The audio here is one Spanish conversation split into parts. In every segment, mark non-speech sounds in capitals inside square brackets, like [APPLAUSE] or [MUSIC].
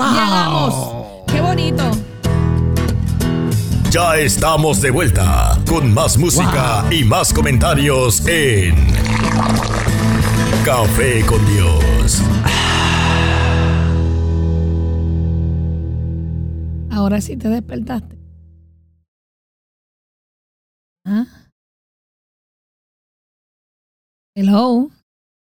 ¡Wow! Llegamos. ¡Qué bonito! Ya estamos de vuelta con más música y más comentarios en Café con Dios. Ahora sí te despertaste. ¿Ah? Hello.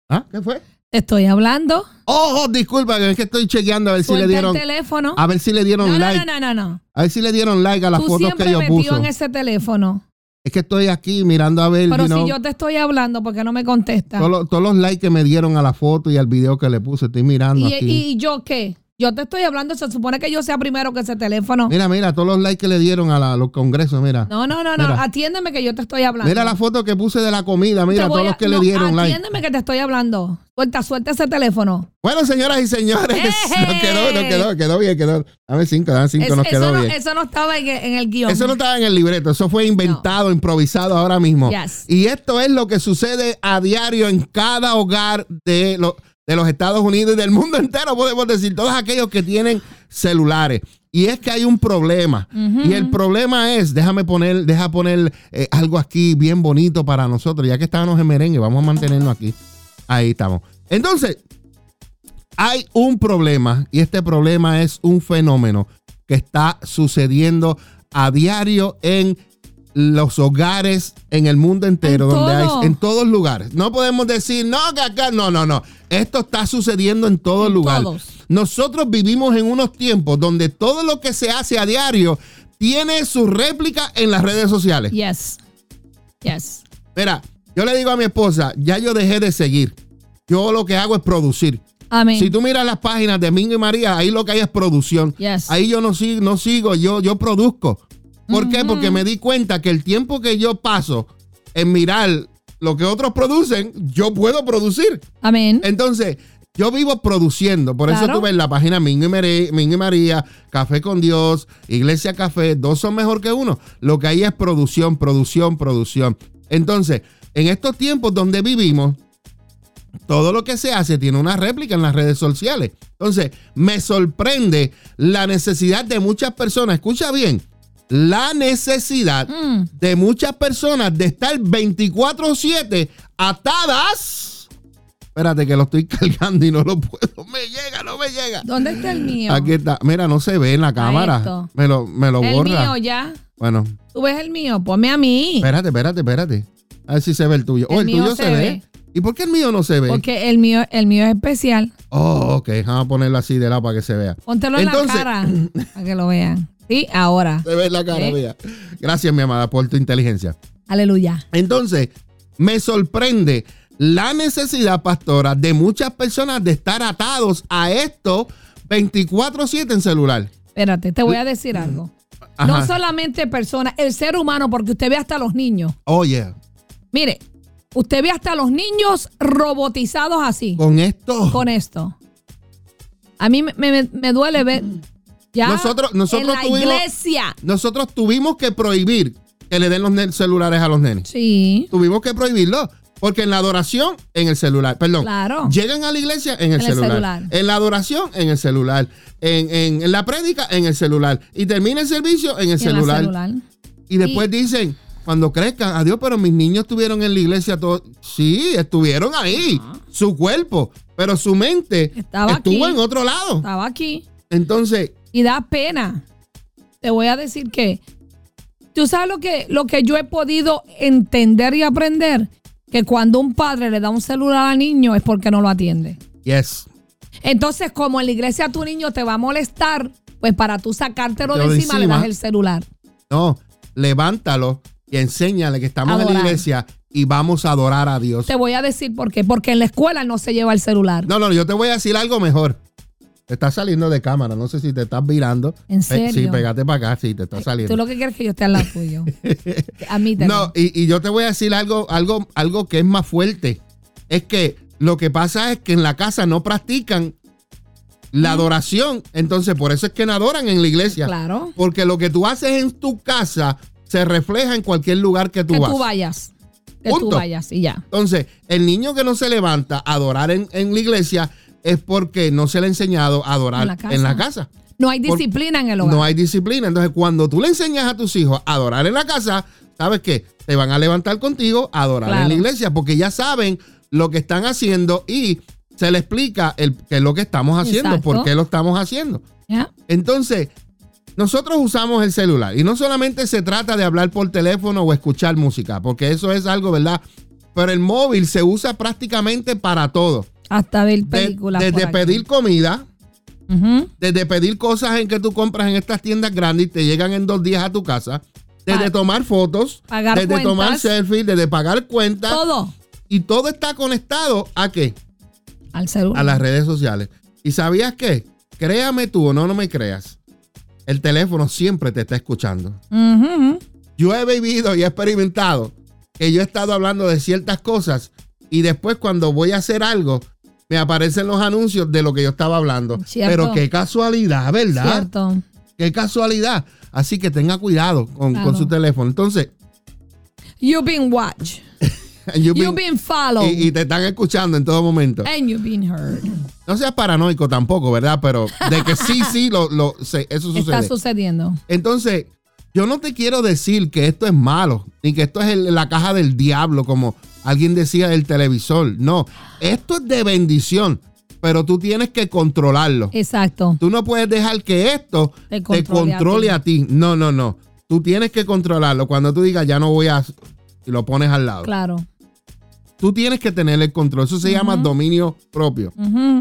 ¿Ah? ¿Qué fue? Te estoy hablando. Oh, oh, disculpa, que es que estoy chequeando a ver si le dieron. el teléfono. A ver si le dieron no, like. no, no, no, no. A ver si le dieron like a las Tú fotos que yo puso. en ese teléfono. Es que estoy aquí mirando a ver Pero you know, si yo te estoy hablando, ¿por qué no me contestas? todos, los, todos los likes que me dieron a la foto y al video que le puse. Estoy mirando ¿Y, aquí. ¿Y yo qué? Yo te estoy hablando, se supone que yo sea primero que ese teléfono. Mira, mira, todos los likes que le dieron a, la- a los congresos, mira. No, no, no, no. Atiéndeme que yo te estoy hablando. Mira la foto que puse de la comida, mira todos a- los que no, le dieron like. Atiéndeme que te estoy hablando. Suelta, suelta ese teléfono. Bueno, señoras y señores, ¡Eje! [LAUGHS] nos quedó, nos quedó, quedó bien, quedó. Dame cinco, dame cinco, Es- nos quedó no, bien. eso no estaba en, en el guion. Eso no estaba en el libreto, eso fue inventado, improvisado ahora mismo. Yes. Y esto es lo que sucede a diario en cada hogar de, lo- de los Estados Unidos y del mundo entero, podemos decir, todos aquellos que tienen celulares. Y es que hay un problema. Y el problema es, déjame poner, deja poner eh, algo aquí bien bonito para nosotros, ya que estábamos en merengue, vamos a mantenernos aquí. Ahí estamos. Entonces, hay un problema y este problema es un fenómeno que está sucediendo a diario en los hogares en el mundo entero, En donde todo. hay en todos lugares. No podemos decir, no, que acá, no, no, no. Esto está sucediendo en todo En lugar. todos. Nosotros vivimos en unos tiempos donde todo lo que se hace a diario tiene su réplica en las redes sociales. Yes. Yes. Mira, yo le digo a mi esposa, ya yo dejé de seguir. Yo lo que hago es producir. Amén. Si tú miras las páginas de Mingo y María, ahí lo que hay es producción. Yes. Ahí yo no sigo, no sigo yo, yo produzco. ¿Por qué? Porque me di cuenta que el tiempo que yo paso en mirar lo que otros producen, yo puedo producir. Amén. Entonces, yo vivo produciendo. Por eso tú ves la página Mingo y, Mingo y María, Café con Dios, Iglesia Café, dos son mejor que uno. Lo que hay es producción, producción, producción. Entonces, en estos tiempos donde vivimos, todo lo que se hace tiene una réplica en las redes sociales. Entonces, me sorprende la necesidad de muchas personas, escucha bien, la necesidad Mm. de muchas personas de estar 24/7 atadas. Espérate que lo estoy [LAUGHS] cargando y no lo puedo. Me llega, no me llega. ¿Dónde está el mío? Aquí está. Mira, no se ve en la cámara. Me lo, me lo el borra. mío ya. Bueno, ¿Tú ves el mío? Ponme a mí. espérate, espérate, espérate. A ver si se ve el tuyo. oh, El el mío tuyo se se, ve. ve. ¿Y por qué el mío no se ve? Porque el mío, el mío es especial. Oh, ok. Vamos a ponerlo así de lado para que se vea. Póntelo en la cara [CLEARS THROAT] para que lo vean. Sí, ahora. Se ve la cara, ¿Eh? mía. Gracias, mi amada, por tu inteligencia. Aleluya. Entonces, me sorprende la necesidad, pastora, de muchas personas de estar atados a esto 24-7 en celular. Espérate, te voy a decir algo. Ajá. No solamente personas, el ser humano, porque usted ve hasta los niños. Oh, yeah. Mire, usted ve hasta los niños robotizados así, Con esto. con esto. A mí me, me- me duele ver ya Nosotros- nosotros en la tuvimos- iglesia. Nosotros tuvimos que prohibir que le den los celulares a los nenes. Sí, Tuvimos que prohibirlo. Porque en la adoración, en el celular. Perdón. Claro. Llegan a la iglesia en el, En el celular. celular. En la adoración, en el celular. En, en- en la prédica, en el celular. Y termina el servicio en el celular. celular. Y después dicen, cuando crezcan, adiós, pero mis niños estuvieron en la iglesia todo. Sí, estuvieron ahí. Su cuerpo. Pero su mente Estaba estuvo aquí. en otro lado. Estaba aquí. Entonces, Y da pena. Te voy a decir que tú sabes lo que, lo que yo he podido entender y aprender, que cuando un padre le da un celular al niño es porque no lo atiende. yes. Entonces, como en la iglesia tu niño te va a molestar, pues para tú sacártelo de Lo de encima, le encima. das el celular. No, levántalo y enséñale que estamos en la iglesia y vamos a adorar a Dios. Te voy a decir por qué. Porque en la escuela no se lleva el celular. No, no, yo te voy a decir algo mejor. Te estás saliendo de cámara, no sé si te estás virando. ¿En serio? Sí, pégate para acá, sí, te está saliendo. Tú lo que quieres es que yo esté al lado tuyo. [LAUGHS] Admítelo. No, y, y yo te voy a decir algo, algo, algo que es más fuerte. Es que lo que pasa es que en la casa no practican la adoración. Entonces, por eso es que no adoran en la iglesia. Claro. Porque lo que tú haces en tu casa se refleja en cualquier lugar que tú que vas. tú vayas. Que Punto. tú vayas y ya. Entonces, el niño que no se levanta a adorar en, en la iglesia es porque no se le ha enseñado a adorar En la casa. en la casa. No hay disciplina en el hogar. No hay disciplina. Entonces, cuando tú le enseñas a tus hijos a adorar en la casa, ¿sabes qué? Te van a levantar contigo a adorar en la iglesia porque ya saben lo que están haciendo y se le explica el, qué es lo que estamos haciendo, Exacto. por qué lo estamos haciendo. Entonces, nosotros usamos el celular y no solamente se trata de hablar por teléfono o escuchar música, porque eso es algo, ¿verdad? Pero el móvil se usa prácticamente para todo. Hasta ver películas. desde pedir comida, desde pedir cosas en que tú compras en estas tiendas grandes y te llegan en dos días a tu casa, desde Pa- tomar fotos, pagar desde tomar selfies, desde pagar cuentas, Todo y todo está conectado a qué? al celular. A las redes sociales. ¿Y sabías qué? Créame tú o no, no me creas. El teléfono siempre te está escuchando. Yo he vivido y he experimentado que yo he estado hablando de ciertas cosas y después cuando voy a hacer algo me aparecen los anuncios de lo que yo estaba hablando. Cierto. Pero qué casualidad, ¿verdad? Cierto. Qué casualidad. Así que tenga cuidado con, Claro. con su teléfono. Entonces, You've been watched. [LAUGHS] you've You've been- followed. y, y te están escuchando en todo momento. and you've been heard. No seas paranoico tampoco, ¿verdad? Pero de que sí, sí, lo, lo, se- eso Está sucede. sucediendo. Entonces, yo no te quiero decir que esto es malo, ni que esto es el- la caja del diablo, como alguien decía del televisor. No, esto es de bendición, pero tú tienes que controlarlo. Exacto. Tú no puedes dejar que esto Te te controle a ti. a ti. No, no, no. Tú tienes que controlarlo. Cuando tú digas, ya no voy a... Y lo pones al lado. Claro. Tú tienes que tener el control. Eso se llama dominio propio.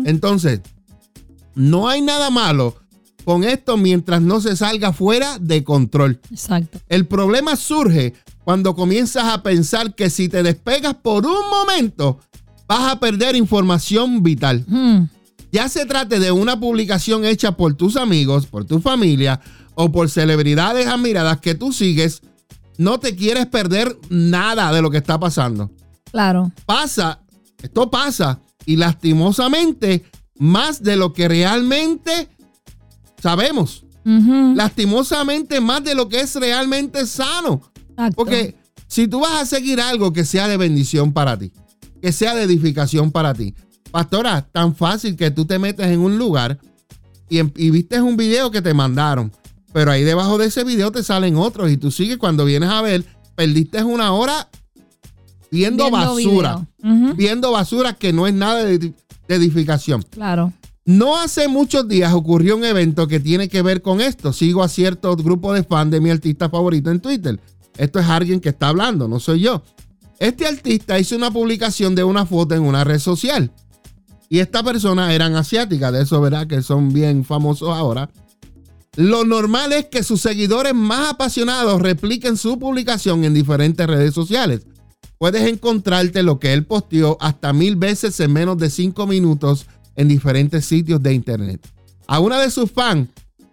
Entonces, no hay nada malo con esto mientras no se salga fuera de control. Exacto. El problema surge cuando comienzas a pensar que si te despegas por un momento, vas a perder información vital. Mm. Ya se trate de una publicación hecha por tus amigos, por tu familia o por celebridades admiradas que tú sigues, no te quieres perder nada de lo que está pasando. Claro. Pasa, esto pasa y lastimosamente más de lo que realmente sabemos. Lastimosamente más de lo que es realmente sano. Exacto. Porque si tú vas a seguir algo que sea de bendición para ti, que sea de edificación para ti, pastora, tan fácil que tú te metes en un lugar y, en- y viste un video que te mandaron, pero ahí debajo de ese video te salen otros y tú sigues cuando vienes a ver, perdiste una hora viendo, Viendo basura, viendo basura que no es nada de, de edificación. Claro. No hace muchos días ocurrió un evento que tiene que ver con esto. Sigo a cierto grupo de fans de mi artista favorito en Twitter. Esto es alguien que está hablando, no soy yo. Este artista hizo una publicación de una foto en una red social. Y esta persona eran asiáticas, de eso verá que son bien famosos ahora. Lo normal es que sus seguidores más apasionados repliquen su publicación en diferentes redes sociales. Puedes encontrarte lo que él posteó hasta mil veces en menos de cinco minutos en diferentes sitios de internet. A una de sus fans,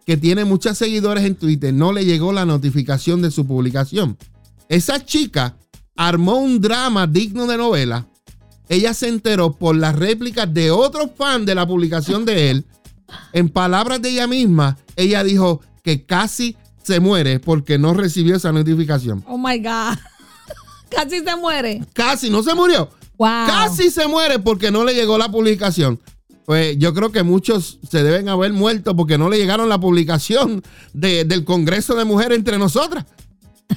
que tiene muchos seguidores en Twitter, no le llegó la notificación de su publicación. Esa chica armó un drama digno de novela. Ella se enteró por las réplicas de otros fans de la publicación de él. En palabras de ella misma, ella dijo que casi se muere porque no recibió esa notificación. Oh my God. [LAUGHS] Casi se muere. Casi, no se murió. Wow. Casi se muere porque no le llegó la publicación. Pues yo creo que muchos se deben haber muerto porque no le llegaron la publicación de- del Congreso de Mujeres entre nosotras. [LAUGHS]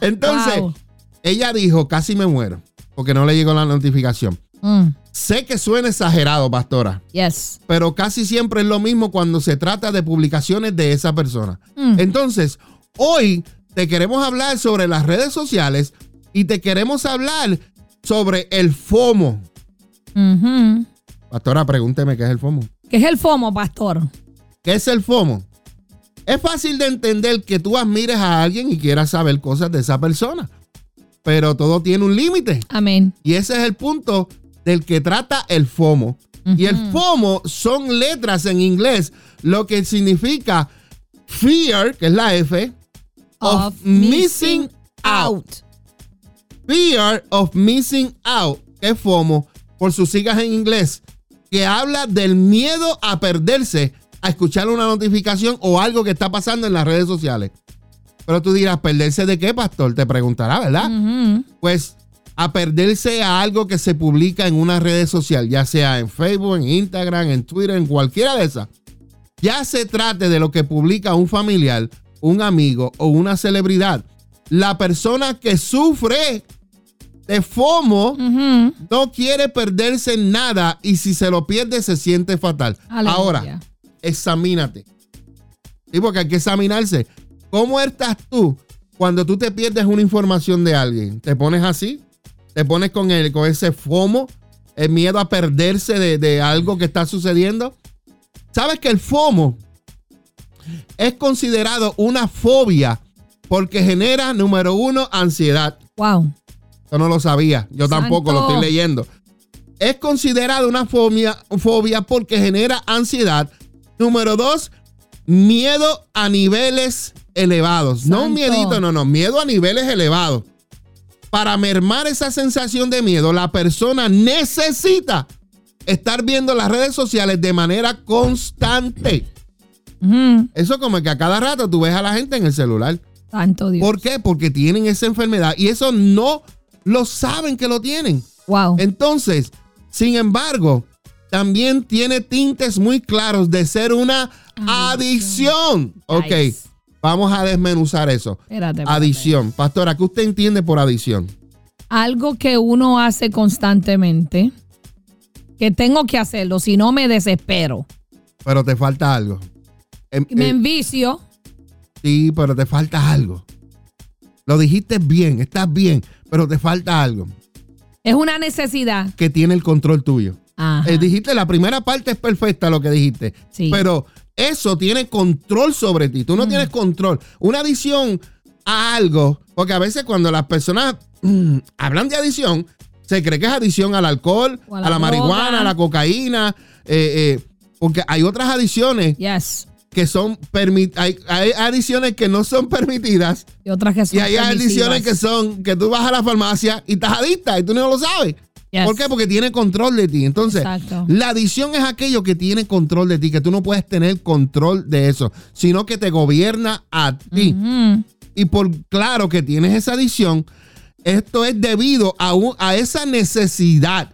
Entonces, Wow. ella dijo, casi me muero porque no le llegó la notificación. Mm. Sé que suena exagerado, pastora, Yes. pero casi siempre es lo mismo cuando se trata de publicaciones de esa persona. Mm. Entonces, hoy te queremos hablar sobre las redes sociales y te queremos hablar sobre el FOMO. Pastora, pregúnteme qué es el FOMO. ¿Qué es el FOMO, pastor? ¿Qué es el FOMO? Es fácil de entender que tú admires a alguien y quieras saber cosas de esa persona, pero todo tiene un límite. Amén. Y ese es el punto del que trata el FOMO. Y el FOMO son letras en inglés, lo que significa fear, que es la F, of, missing out. Fear of missing out, que es FOMO, por sus siglas en inglés, que habla del miedo a perderse, a escuchar una notificación o algo que está pasando en las redes sociales. Pero tú dirás, ¿perderse de qué, pastor? Te preguntará, ¿verdad? Pues a perderse a algo que se publica en una red social, ya sea en Facebook, en Instagram, en Twitter, en cualquiera de esas. Ya se trate de lo que publica un familiar, un amigo o una celebridad. La persona que sufre de FOMO no quiere perderse nada y si se lo pierde se siente fatal. Aleluya. Ahora, examínate. Sí, porque hay que examinarse. ¿Cómo estás tú cuando tú te pierdes una información de alguien? ¿Te pones así? ¿Te pones con, el, con ese FOMO? ¿El miedo a perderse de, de algo que está sucediendo? ¿Sabes que el FOMO es considerado una fobia porque genera, número uno, ansiedad? Wow. Yo no lo sabía. Yo tampoco lo estoy leyendo. Es considerado una fobia, fobia porque genera ansiedad. Número dos, miedo a niveles elevados. No un miedito, no, no. Miedo a niveles elevados. Para mermar esa sensación de miedo, la persona necesita estar viendo las redes sociales de manera constante. Ujú. Eso como que a cada rato tú ves a la gente en el celular. Santo Dios. ¿Por qué? Porque tienen esa enfermedad y eso no lo saben que lo tienen. Wow. Entonces, sin embargo, también tiene tintes muy claros de ser una adicción. Ok, vamos a desmenuzar eso. Espérate, espérate. Adicción. Pastora, ¿qué usted entiende por adicción? Algo que uno hace constantemente, que tengo que hacerlo, si no me desespero. Pero te falta algo. Em- Me eh, envicio. sí, pero te falta algo. Lo dijiste bien, estás bien, pero te falta algo Es una necesidad. que tiene el control tuyo. Ajá. Eh, dijiste, la primera parte es perfecta lo que dijiste. Sí. Pero eso tiene control sobre ti. Mm. Tú no tienes control. Una adicción a algo, porque a veces cuando las personas mm, hablan de adicción, se cree que es adicción al alcohol, a a la marihuana, a la cocaína, eh, eh, porque hay otras adicciones Yes. Que son hay, hay adicciones que no son permitidas Y otras que son y hay adicciones que son que tú vas a la farmacia y estás adicta y tú no lo sabes. Yes. ¿Por qué? Porque tiene control de ti. Entonces, Exacto. la adicción es aquello que tiene control de ti, que tú no puedes tener control de eso, sino que te gobierna a ti. Y por claro que tienes esa adicción, esto es debido a, un- a esa necesidad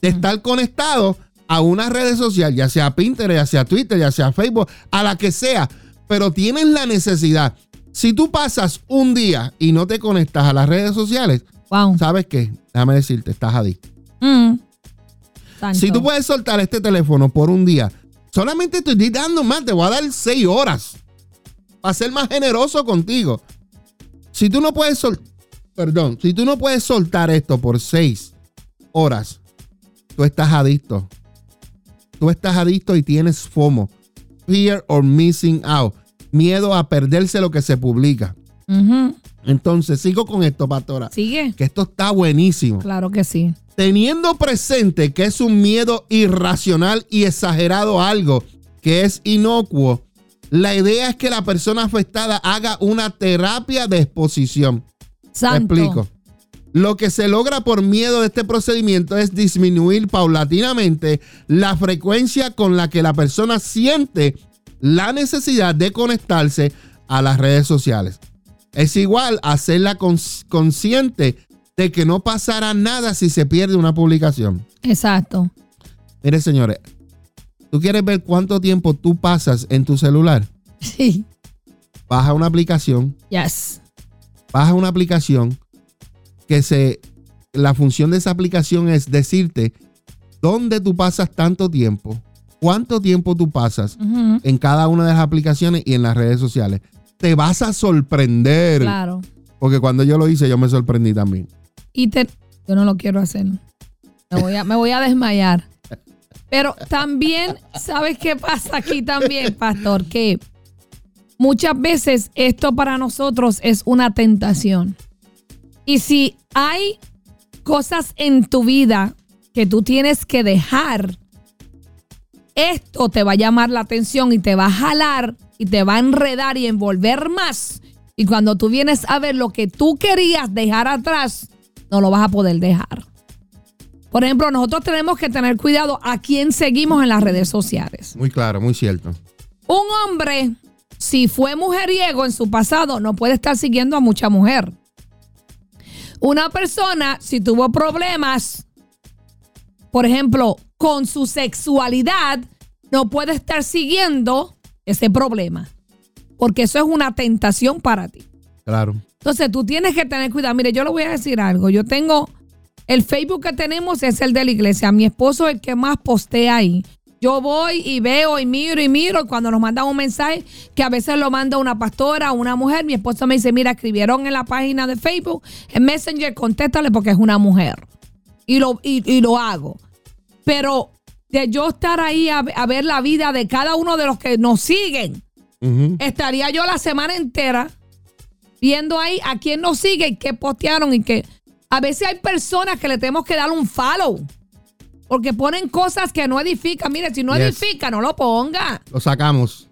de estar conectado a una red social, ya sea Pinterest, ya sea Twitter, ya sea Facebook, a la que sea, pero tienes la necesidad. Si tú pasas un día y no te conectas a las redes sociales, Wow. ¿sabes qué? Déjame decirte, estás adicto. Mm. Si tú puedes soltar este teléfono por un día, solamente te estoy dando más, te voy a dar seis horas para ser más generoso contigo. Si tú no puedes sol- perdón, si tú no puedes soltar esto por seis horas, tú estás adicto. Tú estás adicto y tienes FOMO, fear or missing out, miedo a perderse lo que se publica. Entonces, sigo con esto, pastora, Sigue. que esto está buenísimo Claro que sí. teniendo presente que es un miedo irracional y exagerado a algo que es inocuo, la idea es que la persona afectada haga una terapia de exposición. Te explico. Lo que se logra por miedo de este procedimiento es disminuir paulatinamente la frecuencia con la que la persona siente la necesidad de conectarse a las redes sociales. Es igual a hacerla cons- consciente de que no pasará nada si se pierde una publicación. Exacto. Mire, señores, ¿tú quieres ver cuánto tiempo tú pasas en tu celular? Sí. Baja una aplicación, Yes. baja una aplicación que se la función de esa aplicación es decirte dónde tú pasas tanto tiempo, cuánto tiempo tú pasas en cada una de las aplicaciones y en las redes sociales. Te vas a sorprender. Claro. Porque cuando yo lo hice, yo me sorprendí también. Y te, yo no lo quiero hacer. Me voy a, me voy a desmayar. Pero también, ¿sabes qué pasa aquí también, pastor? Que muchas veces esto para nosotros es una tentación. Y si hay cosas en tu vida que tú tienes que dejar, esto te va a llamar la atención y te va a jalar y te va a enredar y envolver más. Y cuando tú vienes a ver lo que tú querías dejar atrás, no lo vas a poder dejar. Por ejemplo, nosotros tenemos que tener cuidado a quién seguimos en las redes sociales. Muy claro, muy cierto. Un hombre, si fue mujeriego en su pasado, no puede estar siguiendo a mucha mujer. Una persona, si tuvo problemas, por ejemplo, con su sexualidad, no puede estar siguiendo ese problema. Porque eso es una tentación para ti. Claro. Entonces tú tienes que tener cuidado. Mire, yo le voy a decir algo. Yo tengo, el Facebook que tenemos es el de la iglesia. Mi esposo es el que más postea ahí. Yo voy y veo y miro y miro. Y cuando nos mandan un mensaje, que a veces lo manda una pastora o una mujer, mi esposo me dice, mira, escribieron en la página de Facebook, en Messenger, contéstale porque es una mujer. Y lo, y, y lo hago. Pero de yo estar ahí a, a ver la vida de cada uno de los que nos siguen, estaría yo la semana entera viendo ahí a quién nos sigue y qué postearon y qué. A veces hay personas que le tenemos que dar un follow. Porque ponen cosas que no edifican. Mire, si no Yes. edifica, no lo ponga. Lo sacamos.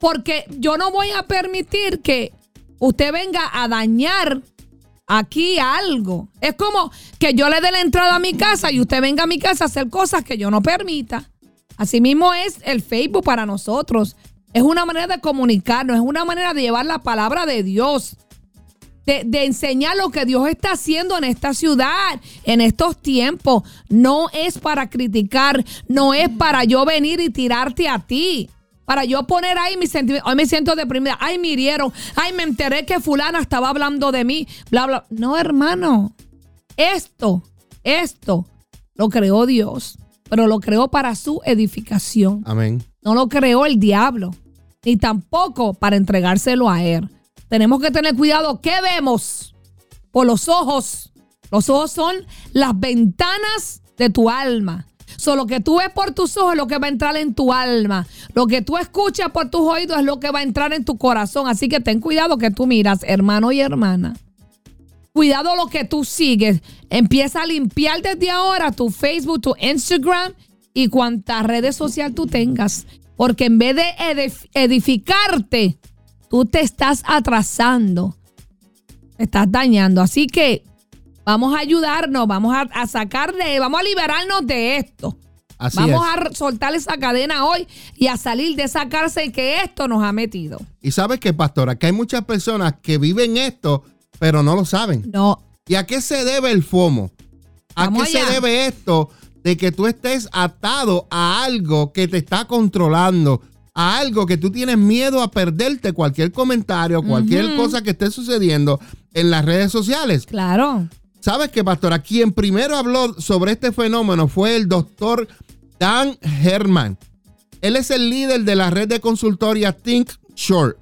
Porque yo no voy a permitir que usted venga a dañar aquí algo. Es como que yo le dé la entrada a mi casa y usted venga a mi casa a hacer cosas que yo no permita. Así mismo es el Facebook para nosotros. Es una manera de comunicarnos, es una manera de llevar la palabra de Dios. De, de enseñar lo que Dios está haciendo en esta ciudad, en estos tiempos. No es para criticar, no es para yo venir y tirarte a ti. Para yo poner ahí mis sentimientos. Hoy me siento deprimida. Ay, me hirieron. Ay, me enteré que fulana estaba hablando de mí. Bla, bla. No, hermano. Esto, esto lo creó Dios. Pero lo creó para su edificación. Amén. No lo creó el diablo. Ni tampoco para entregárselo a él. Tenemos que tener cuidado. ¿Qué vemos? Por los ojos. Los ojos son las ventanas de tu alma. So, lo que tú ves por tus ojos es lo que va a entrar en tu alma. Lo que tú escuchas por tus oídos es lo que va a entrar en tu corazón. Así que ten cuidado que tú miras, hermano y hermana. Cuidado lo que tú sigues. Empieza a limpiar desde ahora tu Facebook, tu Instagram y cuantas redes sociales tú tengas. Porque en vez de edif- edificarte, tú te estás atrasando. Te estás dañando. Así que vamos a ayudarnos, vamos a, a sacar de, vamos a liberarnos de esto. Así vamos es. a soltar esa cadena hoy y a salir de esa cárcel que esto nos ha metido. Y sabes qué, pastora, que hay muchas personas que viven esto, pero no lo saben. No, ¿Y a qué se debe el FOMO? ¿A Vamos qué allá. se debe esto de que tú estés atado a algo que te está controlando? A algo que tú tienes miedo a perderte cualquier comentario, cualquier cosa que esté sucediendo en las redes sociales. claro. ¿Sabes qué, pastora? Quien primero habló sobre este fenómeno fue el doctor Dan Herman. Él es el líder de la red de consultoría Think Short.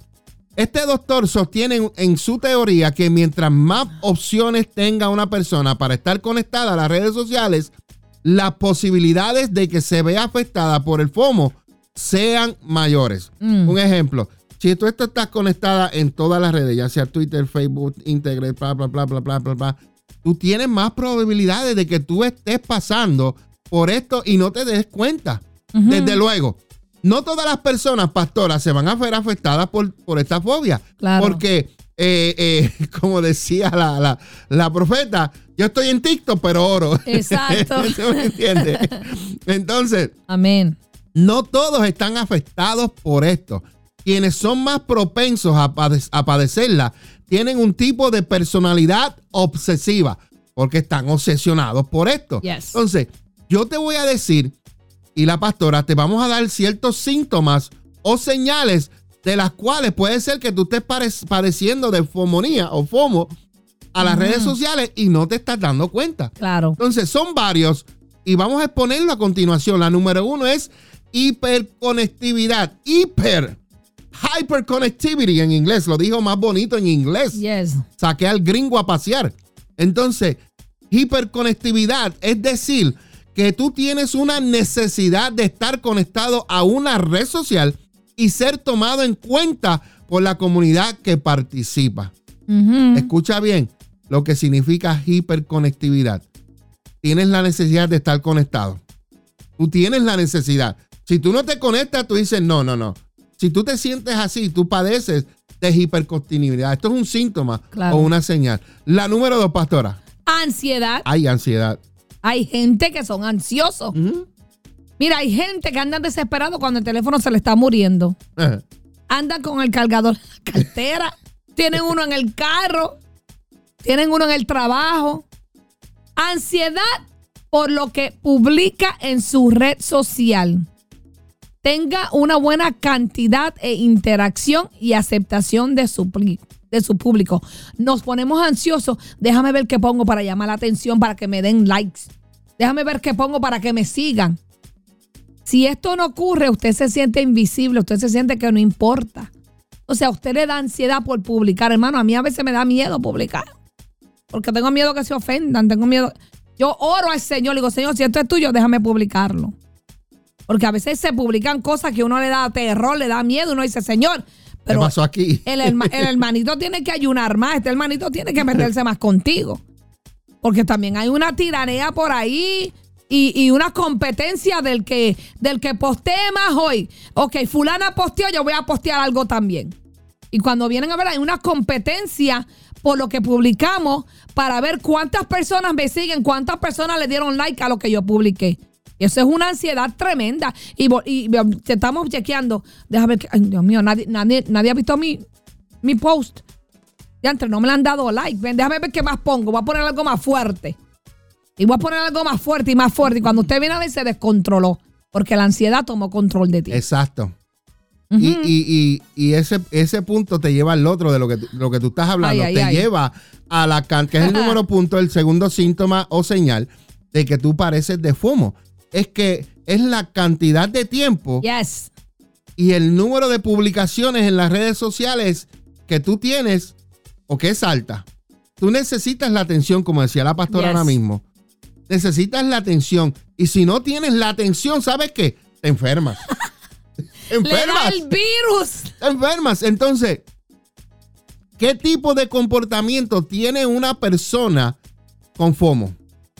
Este doctor sostiene en, en su teoría que mientras más opciones tenga una persona para estar conectada a las redes sociales, las posibilidades de que se vea afectada por el FOMO sean mayores. Mm. Un ejemplo, si tú estás conectada en todas las redes, ya sea Twitter, Facebook, Instagram, bla, bla, bla, bla, bla, bla, bla, tú tienes más probabilidades de que tú estés pasando por esto y no te des cuenta. Desde luego, no todas las personas, pastoras, se van a ver afectadas por, por esta fobia. Claro. Porque, eh, eh, [LAUGHS] como decía la, la- la profeta, yo estoy en TikTok, pero oro. Exacto. [LAUGHS] ¿Se me entiende? [LAUGHS] Entonces, Amén. No todos están afectados por esto. Quienes son más propensos a, pade- a padecerla tienen un tipo de personalidad obsesiva porque están obsesionados por esto. Yes. Entonces, yo te voy a decir, y la pastora, te vamos a dar ciertos síntomas o señales de las cuales puede ser que tú estés padeciendo de fomonía o FOMO a las redes sociales y no te estás dando cuenta. Claro. Entonces, son varios y vamos a exponerlo a continuación. La número uno es hiperconectividad. Hiper. Hyperconnectivity en inglés. Lo dijo más bonito en inglés. Yes. Saqué al gringo a pasear. Entonces, hiperconectividad es decir que tú tienes una necesidad de estar conectado a una red social y ser tomado en cuenta por la comunidad que participa. Escucha bien lo que significa hiperconectividad. Tienes la necesidad de estar conectado. Tú tienes la necesidad. Si tú no te conectas, tú dices, no, no, no. Si tú te sientes así, tú padeces de hiperconectividad. Esto es un síntoma Claro. o una señal. La número dos, pastora. Ansiedad. Hay ansiedad. Hay gente que son ansiosos. Mira, hay gente que andan desesperados cuando el teléfono se le está muriendo. Andan con el cargador en la cartera. [LAUGHS] Tienen uno en el carro. tienen uno en el trabajo. Ansiedad por lo que publica en su red social. Tenga una buena cantidad e interacción y aceptación de su, de su público. Nos ponemos ansiosos. Déjame ver qué pongo para llamar la atención, para que me den likes. Déjame ver qué pongo para que me sigan. Si esto no ocurre, usted se siente invisible, usted se siente que no importa. O sea, usted le da ansiedad por publicar. Hermano, a mí a veces me da miedo publicar. Porque tengo miedo que se ofendan, tengo miedo. Yo oro al Señor, le digo, Señor, si esto es tuyo, déjame publicarlo. Porque a veces se publican cosas que uno le da terror, le da miedo, uno dice, Señor, pero ¿Qué pasó aquí? el, herma- el hermanito tiene que ayunar más, este hermanito tiene que meterse más contigo. Porque también hay una tiranía por ahí y, y una competencia del que, del que postee más hoy. Ok, fulana posteó, yo voy a postear algo también. Y cuando vienen a ver, hay una competencia por lo que publicamos para ver cuántas personas me siguen, cuántas personas le dieron like a lo que yo publiqué. Eso es una ansiedad tremenda. Y, y te estamos chequeando. Déjame ver. que- Ay, Dios mío, nadie, nadie, nadie ha visto mi, mi post. Ya entre, no me le han dado like. Ven, déjame ver qué más pongo. Voy a poner algo más fuerte. Y voy a poner algo más fuerte y más fuerte. Y cuando usted viene a ver, se descontroló. Porque la ansiedad tomó control de ti. Exacto. Y, y- y- y ese, ese punto te lleva al otro de lo que, tú- lo que tú estás hablando. Ay, ay, te ay. lleva a la can que es el [LAUGHS] número punto, el segundo síntoma o señal de que tú pareces de FOMO. Es que es la cantidad de tiempo Yes. y el número de publicaciones en las redes sociales que tú tienes o que es alta. Tú necesitas la atención, como decía la pastora Yes. ahora mismo. Necesitas la atención. Y si no tienes la atención, ¿sabes qué? Te enfermas. [LAUGHS] Te Le da enfermas. el virus. Te enfermas. Entonces, ¿qué tipo de comportamiento tiene una persona con FOMO?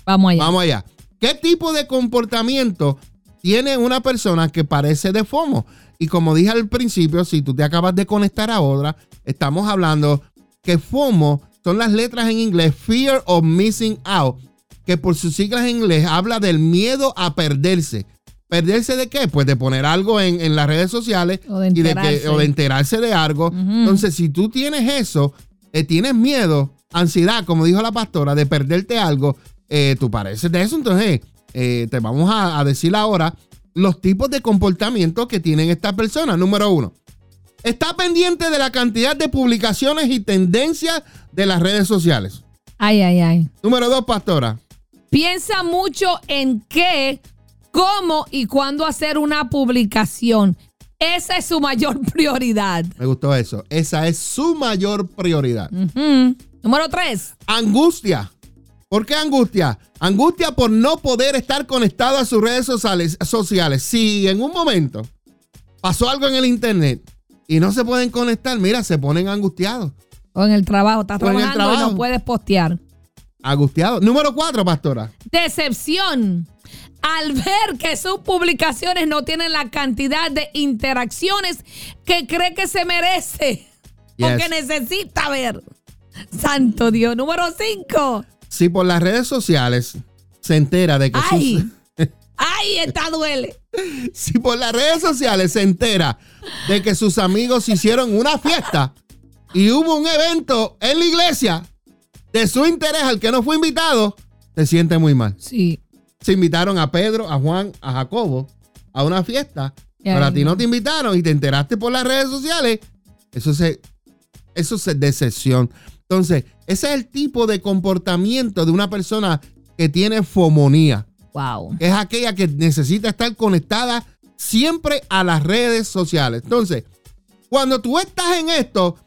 Vamos allá. Vamos allá. ¿Qué tipo de comportamiento tiene una persona que parece de FOMO? Y como dije al principio, si tú te acabas de conectar ahora, estamos hablando que FOMO son las letras en inglés Fear of Missing Out, que por sus siglas en inglés habla del miedo a perderse. ¿Perderse de qué? Pues de poner algo en, en las redes sociales O de y de que, enterarse. o de enterarse de algo. Entonces, si tú tienes eso, eh, tienes miedo, ansiedad, como dijo la pastora, de perderte algo, eh, tú pareces de eso. Entonces, eh, te vamos a, a decir ahora los tipos de comportamiento que tienen estas personas. Número uno, está pendiente de la cantidad de publicaciones y tendencias de las redes sociales. Ay, ay, ay. Número dos, pastora. Piensa mucho en qué, cómo y cuándo hacer una publicación. Esa es su mayor [LAUGHS] prioridad. Me gustó eso. Esa es su mayor prioridad. Número tres. Angustia. ¿Por qué angustia? Angustia por no poder estar conectado a sus redes sociales. sociales. Si en un momento pasó algo en el internet y no se pueden conectar, mira, se ponen angustiados. O en el trabajo. Estás O trabajando y trabajo. no puedes postear. Angustiados. Número cuatro, pastora. Decepción. Al ver que sus publicaciones no tienen la cantidad de interacciones que cree que se merece o Yes. que necesita ver. Santo Dios. Número cinco. Si por las redes sociales se entera de que Ay. sus, [LAUGHS] Ay, esta duele. si por las redes sociales se entera de que sus amigos hicieron una fiesta y hubo un evento en la iglesia de su interés al que no fue invitado, se siente muy mal. Sí. Se invitaron a Pedro, a Juan, a Jacobo a una fiesta, Ya, pero a ti no. te invitaron y te enteraste por las redes sociales, eso se eso es decepción. Entonces, ese es el tipo de comportamiento de una persona que tiene fomonía Wow. es aquella que necesita estar conectada siempre a las redes sociales. Entonces, cuando tú estás en esto,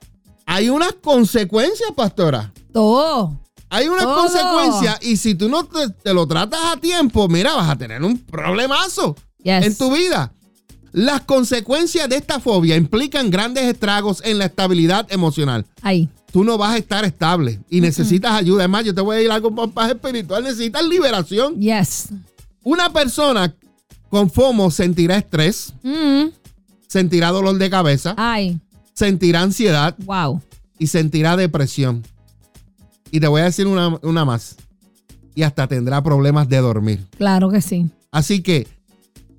hay unas consecuencias, pastora. Todo. Hay unas Todo. consecuencias y si tú no te, te lo tratas a tiempo, mira, vas a tener un problemazo Yes. en tu vida. Las consecuencias de esta fobia implican grandes estragos en la estabilidad emocional. Ahí. Tú no vas a estar estable y necesitas ayuda. Es más, yo te voy a ir a algo más más espiritual. Necesitas liberación. Yes. Una persona con FOMO sentirá estrés, Mm. sentirá dolor de cabeza, Ay. sentirá ansiedad Wow. y sentirá depresión. Y te voy a decir una, una más. Y hasta tendrá problemas de dormir. Claro que sí. Así que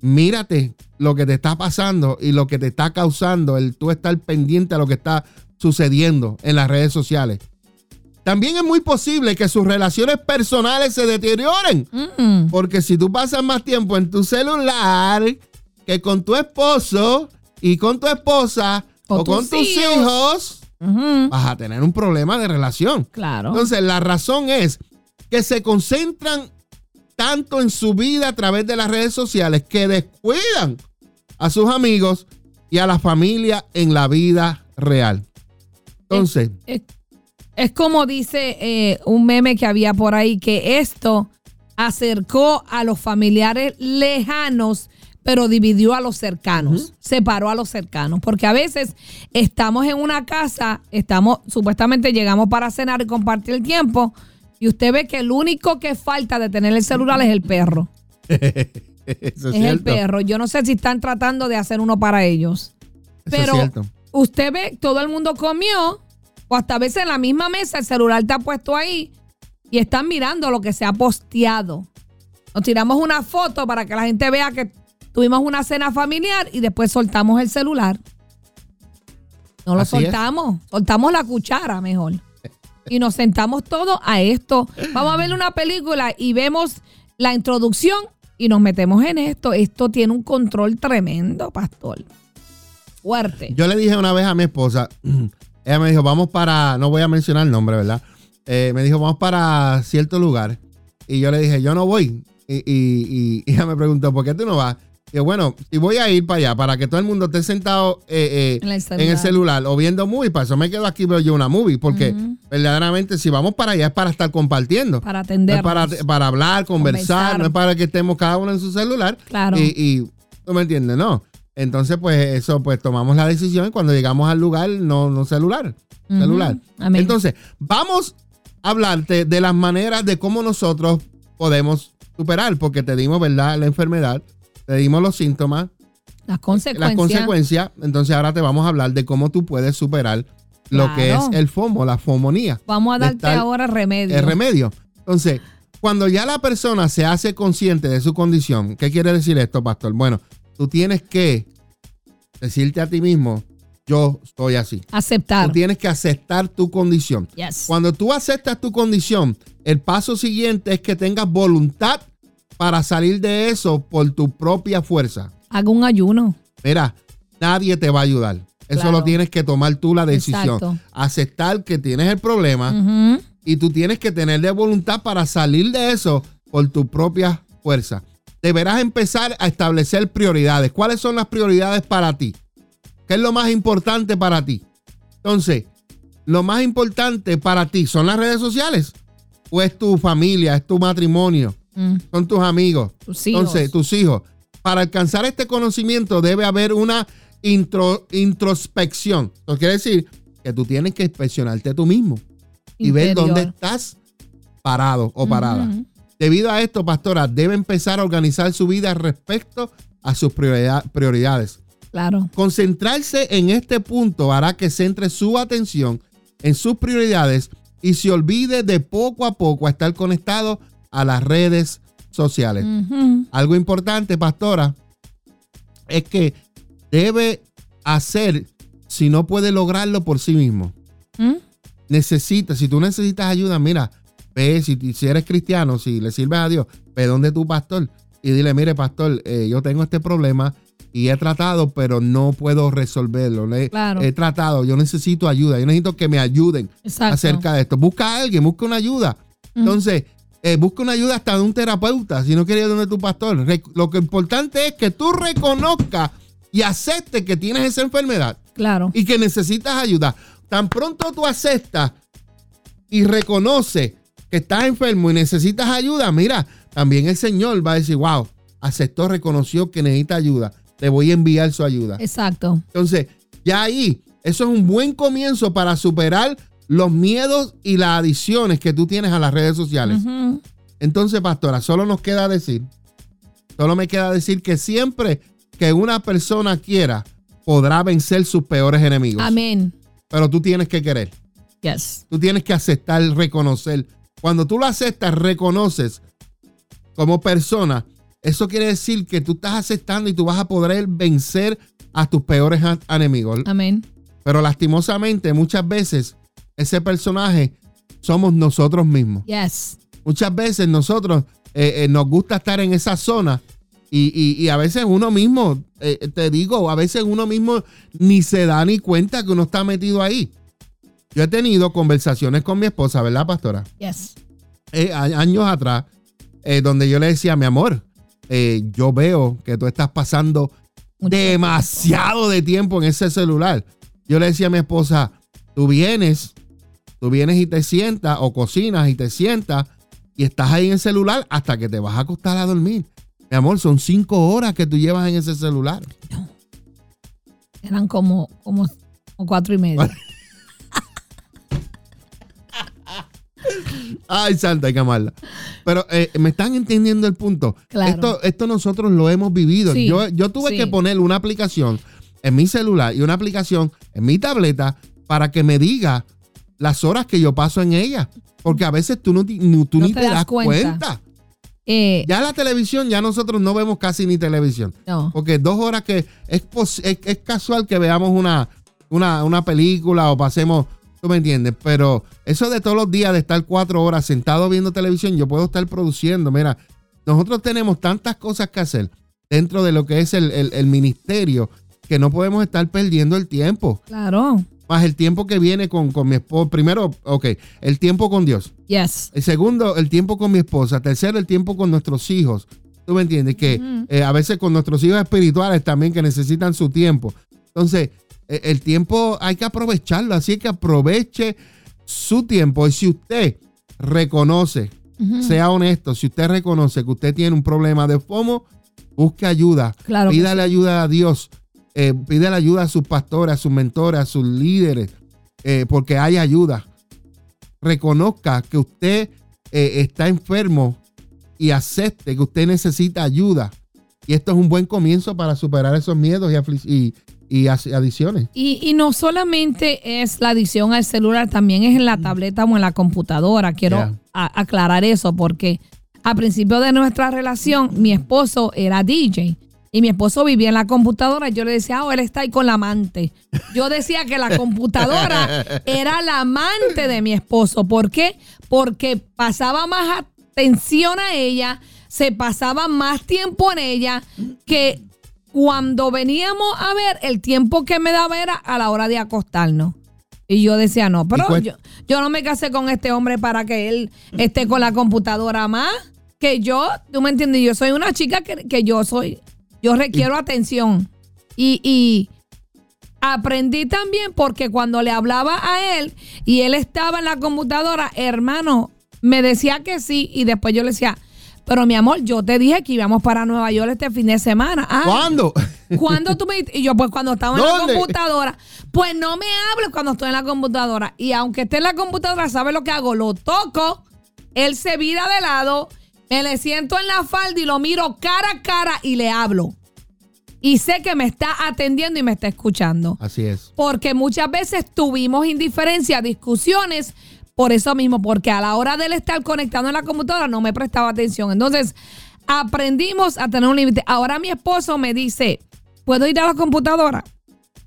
mírate lo que te está pasando y lo que te está causando el tú estar pendiente a lo que está sucediendo en las redes sociales. También es muy posible que sus relaciones personales se deterioren. Mm. Porque si tú pasas más tiempo en tu celular que con tu esposo y con tu esposa o, O con tus tus hijos. vas a tener un problema de relación. Claro. Entonces, la razón es que se concentran tanto en su vida a través de las redes sociales que descuidan a sus amigos y a la familia en la vida real. Entonces, es, es como dice eh, un meme que había por ahí, que esto acercó a los familiares lejanos, pero dividió a los cercanos, separó a los cercanos, porque a veces estamos en una casa, estamos, supuestamente llegamos para cenar y compartir el tiempo, y usted ve que el único que falta de tener el celular es el perro. [LAUGHS] eso es, es el perro. Yo no sé si están tratando de hacer uno para ellos. Eso Pero usted ve, todo el mundo comió, o hasta a veces en la misma mesa el celular está puesto ahí y están mirando lo que se ha posteado. Nos tiramos una foto para que la gente vea que tuvimos una cena familiar y después soltamos el celular. No lo Así es. soltamos, soltamos la cuchara mejor. Y nos sentamos todos a esto. Vamos a ver una película y vemos la introducción y nos metemos en esto. Esto tiene un control tremendo, pastor. Fuerte. Yo le dije una vez a mi esposa, [CLEARS THROAT] ella me dijo, vamos para, no voy a mencionar el nombre, ¿verdad? Eh, me dijo, vamos para cierto lugar. Y yo le dije, yo no voy. Y, [LAUGHS] ella me preguntó, ¿por qué tú no vas? Y yo, bueno, si voy a ir para allá, para que todo el mundo esté sentado eh, eh, En el en celular. el celular o viendo movie, para eso me quedo aquí veo yo una movie, porque verdaderamente si vamos para allá es para estar compartiendo. Para atender. para, para hablar, conversar, Conversar. no es para que estemos cada uno en su celular. Claro. Y, y tú me entiendes, ¿no? Entonces, pues eso, pues tomamos la decisión y cuando llegamos al lugar, no, no celular. Celular. Amén. Entonces, vamos a hablarte de las maneras de cómo nosotros podemos superar, porque te dimos, ¿verdad?, la enfermedad, te dimos los síntomas, las consecuencias. las consecuencias. Entonces, ahora te vamos a hablar de cómo tú puedes superar lo que es el FOMO, la fomonía Vamos a darte ahora remedio. el remedio. Entonces, cuando ya la persona se hace consciente de su condición, ¿qué quiere decir esto, pastor? Bueno, tú tienes que decirte a ti mismo, yo estoy así. Aceptar. Tú tienes que aceptar tu condición. Yes. Cuando tú aceptas tu condición, el paso siguiente es que tengas voluntad para salir de eso por tu propia fuerza. Haga un ayuno. Mira, nadie te va a ayudar. Eso Claro. lo tienes que tomar tú la decisión. Exacto. Aceptar que tienes el problema y tú tienes que tener de voluntad para salir de eso por tu propia fuerza. Deberás empezar a establecer prioridades. ¿Cuáles son las prioridades para ti? ¿Qué es lo más importante para ti? Entonces, lo más importante para ti son las redes sociales o es tu familia, es tu matrimonio, Mm. son tus amigos, Tus hijos. entonces tus hijos. Para alcanzar este conocimiento debe haber una intro- introspección. Eso quiere decir que tú tienes que inspeccionarte tú mismo y ver dónde estás parado o parada. Debido a esto, pastora, debe empezar a organizar su vida respecto a sus prioridad- prioridades. Claro. Concentrarse en este punto hará que centre su atención en sus prioridades y se olvide de poco a poco a estar conectado a las redes sociales. Algo importante, pastora, es que debe hacer si no puede lograrlo por sí mismo. ¿Mm? Necesita, si tú necesitas ayuda, mira, ve, si, si eres cristiano, si le sirves a Dios, ve donde tu pastor y dile, mire, pastor, eh, yo tengo este problema y he tratado, pero no puedo resolverlo. Le- Claro. He tratado, yo necesito ayuda, yo necesito que me ayuden Exacto. acerca de esto. Busca a alguien, busca una ayuda. Entonces, eh, busca una ayuda hasta de un terapeuta, si no quieres ir donde tu pastor. Re- lo que importante es que tú reconozcas y aceptes que tienes esa enfermedad Claro. y que necesitas ayuda. Tan pronto tú aceptas y reconoces que estás enfermo y necesitas ayuda, mira, también el Señor va a decir, wow, aceptó, reconoció que necesita ayuda. Le voy a enviar su ayuda. Exacto. Entonces, ya ahí, eso es un buen comienzo para superar los miedos y las adicciones que tú tienes a las redes sociales. Entonces, pastora, solo nos queda decir, solo me queda decir que siempre que una persona quiera, podrá vencer sus peores enemigos. Amén. Pero tú tienes que querer, Yes. tú tienes que aceptar, reconocer. Cuando tú lo aceptas, reconoces como persona, eso quiere decir que tú estás aceptando y tú vas a poder vencer a tus peores enemigos. Amén. Pero lastimosamente muchas veces ese personaje somos nosotros mismos. Yes. Muchas veces nosotros eh, eh, nos gusta estar en esa zona y, y- y a veces uno mismo, eh, te digo, a veces uno mismo ni se da ni cuenta que uno está metido ahí. Yo he tenido conversaciones con mi esposa, ¿verdad, pastora? Yes. a- años atrás, donde yo le decía, mi amor, yo veo que tú estás pasando Mucho demasiado de tiempo en ese celular. Yo le decía a mi esposa, tú vienes, tú vienes y te sientas o cocinas y te sientas y estás ahí en el celular hasta que te vas a acostar a dormir. Mi amor, son cinco horas que tú llevas en ese celular. Eran como, como, como cuatro y media. [LAUGHS] Ay, santa, hay que amarla. Pero eh, me están entendiendo el punto. Claro. Esto, esto nosotros lo hemos vivido. Sí, yo, yo tuve sí. que poner una aplicación en mi celular y una aplicación en mi tableta para que me diga las horas que yo paso en ella. Porque a veces tú, no, tú No ni te te, das das cuenta. cuenta. Eh, Ya la televisión, ya nosotros no vemos casi ni televisión. no. Porque dos horas que es, pos- es, es casual que veamos una, una, una película o pasemos, tú me entiendes, pero eso de todos los días de estar cuatro horas sentado viendo televisión, yo puedo estar produciendo. Mira, nosotros tenemos tantas cosas que hacer dentro de lo que es el, el- el ministerio que no podemos estar perdiendo el tiempo. Claro. Más el tiempo que viene con, con mi esposo. Primero, ok, el tiempo con Dios. Yes. El segundo, el tiempo con mi esposa. Tercero, el tiempo con nuestros hijos. ¿Tú me entiendes? Que eh, a veces con nuestros hijos espirituales también que necesitan su tiempo. Entonces, eh, el tiempo hay que aprovecharlo. Así que aproveche su tiempo. Y si usted reconoce, sea honesto, si usted reconoce que usted tiene un problema de FOMO, busque ayuda. Claro Pídale ayuda a Dios. Eh, pídale ayuda a sus pastores, a sus mentores, a sus líderes, eh, porque hay ayuda. Reconozca que usted eh, está enfermo y acepte que usted necesita ayuda. Y esto es un buen comienzo para superar esos miedos y, y, y adicciones. Y, y no solamente es la adicción al celular, también es en la tableta o en la computadora. Quiero Yeah. aclarar eso porque a principio de nuestra relación, mi esposo era DJ y mi esposo vivía en la computadora. Yo le decía, oh, él está ahí con la amante. Yo decía que la computadora [LAUGHS] era la amante de mi esposo. ¿Por qué? Porque pasaba más atención a ella, se pasaba más tiempo en ella que cuando veníamos a ver, el tiempo que me daba era a la hora de acostarnos. Y yo decía, no, pero yo, yo no me casé con este hombre para que él esté con la computadora más que yo, tú me entiendes, yo soy una chica que, que yo soy, yo requiero atención. Y, y aprendí también porque cuando le hablaba a él y él estaba en la computadora, hermano, me decía que sí y después yo le decía, pero mi amor, yo te dije que íbamos para Nueva York este fin de semana. Ah, ¿Cuándo? ¿Cuándo tú me Y yo, pues cuando estaba en ¿Dónde? la computadora. Pues no me hables cuando estoy en la computadora. Y aunque esté en la computadora, ¿sabe lo que hago? Lo toco, él se vira de lado, me le siento en la falda y lo miro cara a cara y le hablo. Y sé que me está atendiendo y me está escuchando. Así es. Porque muchas veces tuvimos indiferencia, discusiones, por eso mismo, porque a la hora de él estar conectado en la computadora no me prestaba atención. Entonces, aprendimos a tener un límite. Ahora mi esposo me dice, ¿puedo ir a la computadora?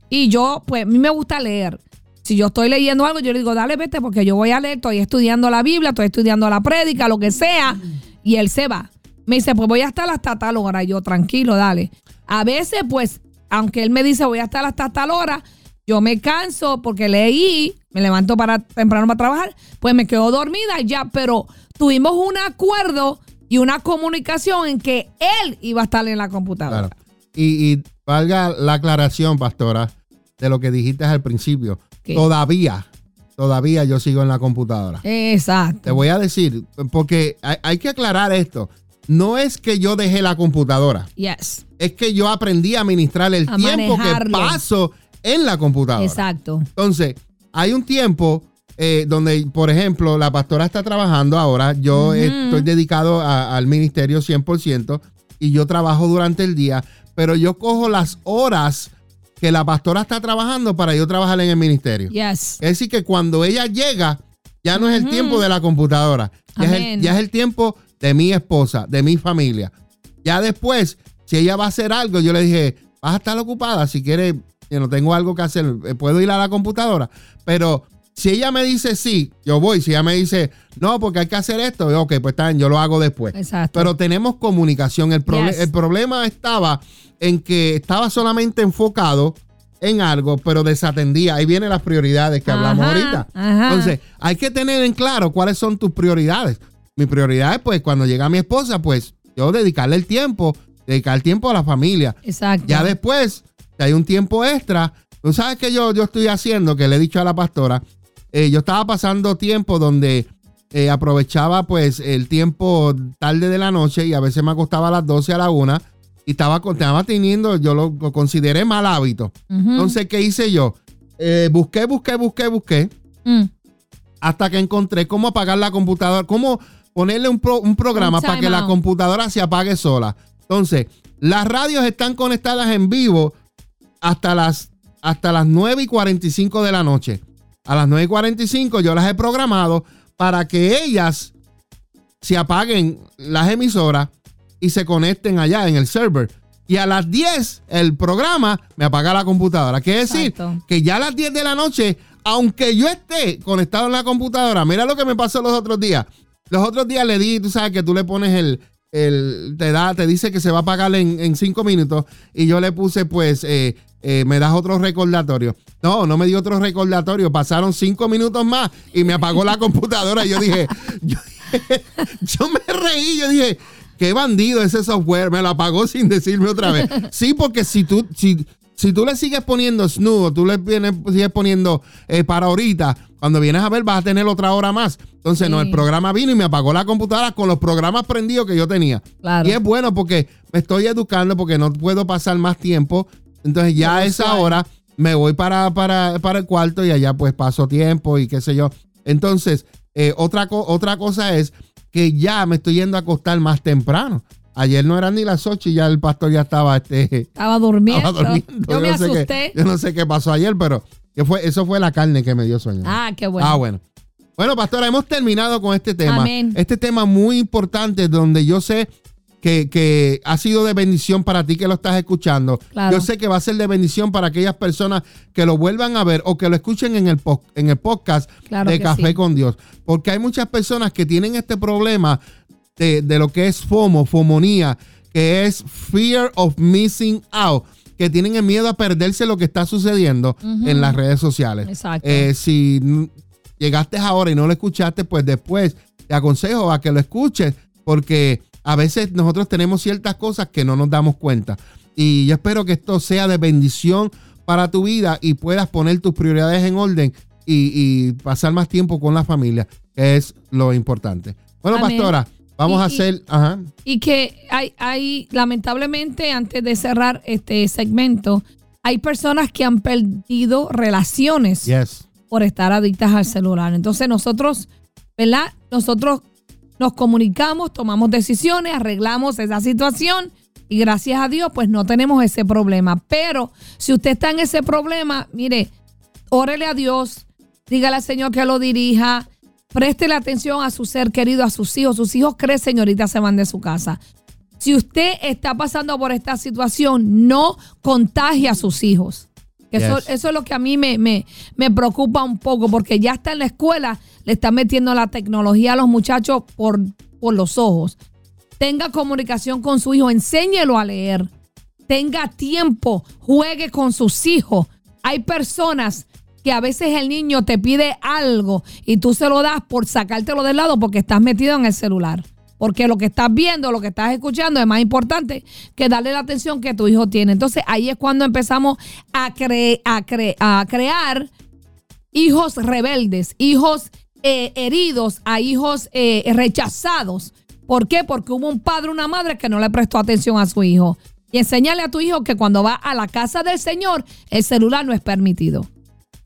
Y yo, pues, a mí me gusta leer. Si yo estoy leyendo algo, yo le digo, dale, vete, porque yo voy a leer, estoy estudiando la Biblia, estoy estudiando la prédica, lo que sea. Y él se va. Me dice, pues voy a estar hasta tal hora. Y yo, tranquilo, dale. A veces, pues, aunque él me dice, voy a estar hasta tal hora, yo me canso porque leí, me levanto para temprano para trabajar, pues me quedo dormida ya, pero tuvimos un acuerdo y una comunicación en que él iba a estar en la computadora. Claro. Y, y valga la aclaración, pastora, de lo que dijiste al principio. ¿Qué? Todavía, todavía yo sigo en la computadora. Te Exacto. voy a decir, porque hay, hay que aclarar esto. No es que yo dejé la computadora, Yes. es que yo aprendí a administrar el A tiempo que paso en la computadora. Exacto. Entonces, hay un tiempo eh, donde, por ejemplo, la pastora está trabajando ahora, yo estoy dedicado a- al ministerio 100% y yo trabajo durante el día, pero yo cojo las horas que la pastora está trabajando para yo trabajar en el ministerio. Yes. Es decir, que cuando ella llega, ya no es el tiempo de la computadora, ya es, el, Amén. ya es el tiempo de mi esposa, de mi familia. Ya después, si ella va a hacer algo, yo le dije, vas a estar ocupada, si quieres, yo no tengo algo que hacer, eh, puedo ir a la computadora, pero Si ella me dice sí, yo voy. Si ella me dice no, porque hay que hacer esto, ok, pues está bien, yo lo hago después. Exacto. Pero tenemos comunicación. El, proble- Yes. el problema estaba en que estaba solamente enfocado en algo, pero desatendía. Ahí vienen las prioridades que hablamos ahorita. ajá. Entonces, hay que tener en claro cuáles son tus prioridades. Mi prioridad es, pues, cuando llega mi esposa, pues, yo dedicarle el tiempo, dedicar el tiempo a la familia. Exacto. Ya después, si hay un tiempo extra, tú sabes que yo, yo estoy haciendo, que le he dicho a la pastora, eh, yo estaba pasando tiempo donde eh, aprovechaba pues el tiempo tarde de la noche y a veces me acostaba a las 12 a la 1 y estaba, estaba teniendo, yo lo, lo consideré mal hábito. Entonces, ¿qué hice yo? Eh, busqué, busqué, busqué, busqué Mm. hasta que encontré cómo apagar la computadora, cómo ponerle un, pro- un programa Un para que la computadora se apague sola. Entonces, las radios están conectadas en vivo hasta las, hasta las 9 y 45 de la noche. A las 9 y 45 yo las he programado para que ellas se apaguen las emisoras y se conecten allá en el server. Y a las 10 el programa me apaga la computadora. Quiere decir Exacto. que ya a las 10 de la noche, aunque yo esté conectado en la computadora, mira lo que me pasó los otros días. Los otros días le di, tú sabes que tú le pones el, el te da, te dice que se va a apagar en, en cinco minutos y yo le puse pues, eh, eh, me das otro recordatorio. No, no me dio otro recordatorio, pasaron cinco minutos más y me apagó la computadora y [LAUGHS] yo dije, yo, me reí, yo dije, qué bandido ese software, me lo apagó sin decirme otra vez. Sí, porque si tú, si, si tú le sigues poniendo snoo, tú le vienes- sigues poniendo eh, para ahorita, cuando vienes a ver vas a tener otra hora más. Entonces, no, el programa vino y me apagó la computadora con los programas prendidos que yo tenía. Claro. Y es bueno porque me estoy educando porque no puedo pasar más tiempo. Entonces ya a esa hora me voy para, para, para el cuarto y allá pues paso tiempo y qué sé yo. Entonces, eh, otra, co- otra cosa es que ya me estoy yendo a acostar más temprano. Ayer no eran ni las 8 y ya el pastor ya estaba, este, Estaba durmiendo. [LAUGHS] estaba durmiendo. Yo me no qué- asusté. yo no sé qué pasó ayer, pero que fue, eso fue la carne que me dio sueño. Ah, qué bueno. Ah, bueno. Bueno, pastora, hemos terminado con este tema. Amén. Este tema muy importante donde yo sé que, que ha sido de bendición para ti que lo estás escuchando. Claro. Yo sé que va a ser de bendición para aquellas personas que lo vuelvan a ver o que lo escuchen en el, en el podcast Claro de Café sí. con Dios. Porque hay muchas personas que tienen este problema de, de lo que es FOMO, FOMonía, que es Fear of Missing Out, que tienen el miedo a perderse lo que está sucediendo en las redes sociales. Exacto. Eh, si llegaste ahora y no lo escuchaste, pues después te aconsejo a que lo escuches, porque a veces nosotros tenemos ciertas cosas que no nos damos cuenta. Y yo espero que esto sea de bendición para tu vida y puedas poner tus prioridades en orden y, y pasar más tiempo con la familia, que es lo importante. Bueno, Amén. pastora, vamos Y- a y- hacer... Ajá. Y que hay, hay, lamentablemente, antes de cerrar este segmento, hay personas que han perdido relaciones Yes. por estar adictas al celular. Entonces nosotros, ¿verdad? Nosotros nos comunicamos, tomamos decisiones, arreglamos esa situación y gracias a Dios pues no tenemos ese problema. Pero si usted está en ese problema, mire, órele a Dios, dígale al Señor que lo dirija, préstele atención a su ser querido, a sus hijos. Sus hijos crecen y ahorita se van de su casa. Si usted está pasando por esta situación, no contagie a sus hijos. Eso, eso es lo que a mí me, me, me preocupa un poco, porque ya está en la escuela, le están metiendo la tecnología a los muchachos por, por los ojos. Tenga comunicación con su hijo, enséñelo a leer. Tenga tiempo, juegue con sus hijos. Hay personas que a veces el niño te pide algo y tú se lo das por sacártelo del lado porque estás metido en el celular. Porque lo que estás viendo, lo que estás escuchando es más importante que darle la atención que tu hijo tiene. Entonces ahí es cuando empezamos a, a, a crear hijos rebeldes, hijos eh, heridos, a hijos eh, rechazados. ¿Por qué? Porque hubo un padre una madre que no le prestó atención a su hijo. Y enséñale a tu hijo que cuando va a la casa del Señor, el celular no es permitido.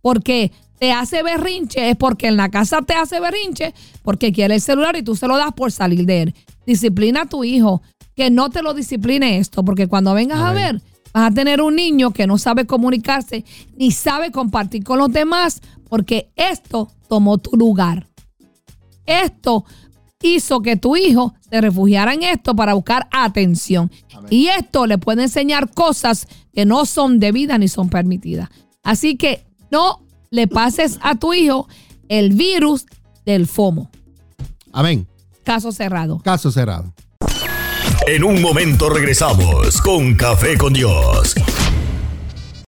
Porque te hace berrinche, es porque en la casa te hace berrinche, porque quiere el celular y tú se lo das por salir de él. Disciplina a tu hijo, que no te lo discipline esto, porque cuando vengas a Amén. ver, vas a tener un niño que no sabe comunicarse ni sabe compartir con los demás, porque esto tomó tu lugar. Esto hizo que tu hijo se refugiara en esto para buscar atención. Y esto le puede enseñar cosas que no son debidas ni son permitidas. Así que no le pases a tu hijo el virus del FOMO. Amén. Caso cerrado. Caso cerrado. En un momento regresamos con Café con Dios.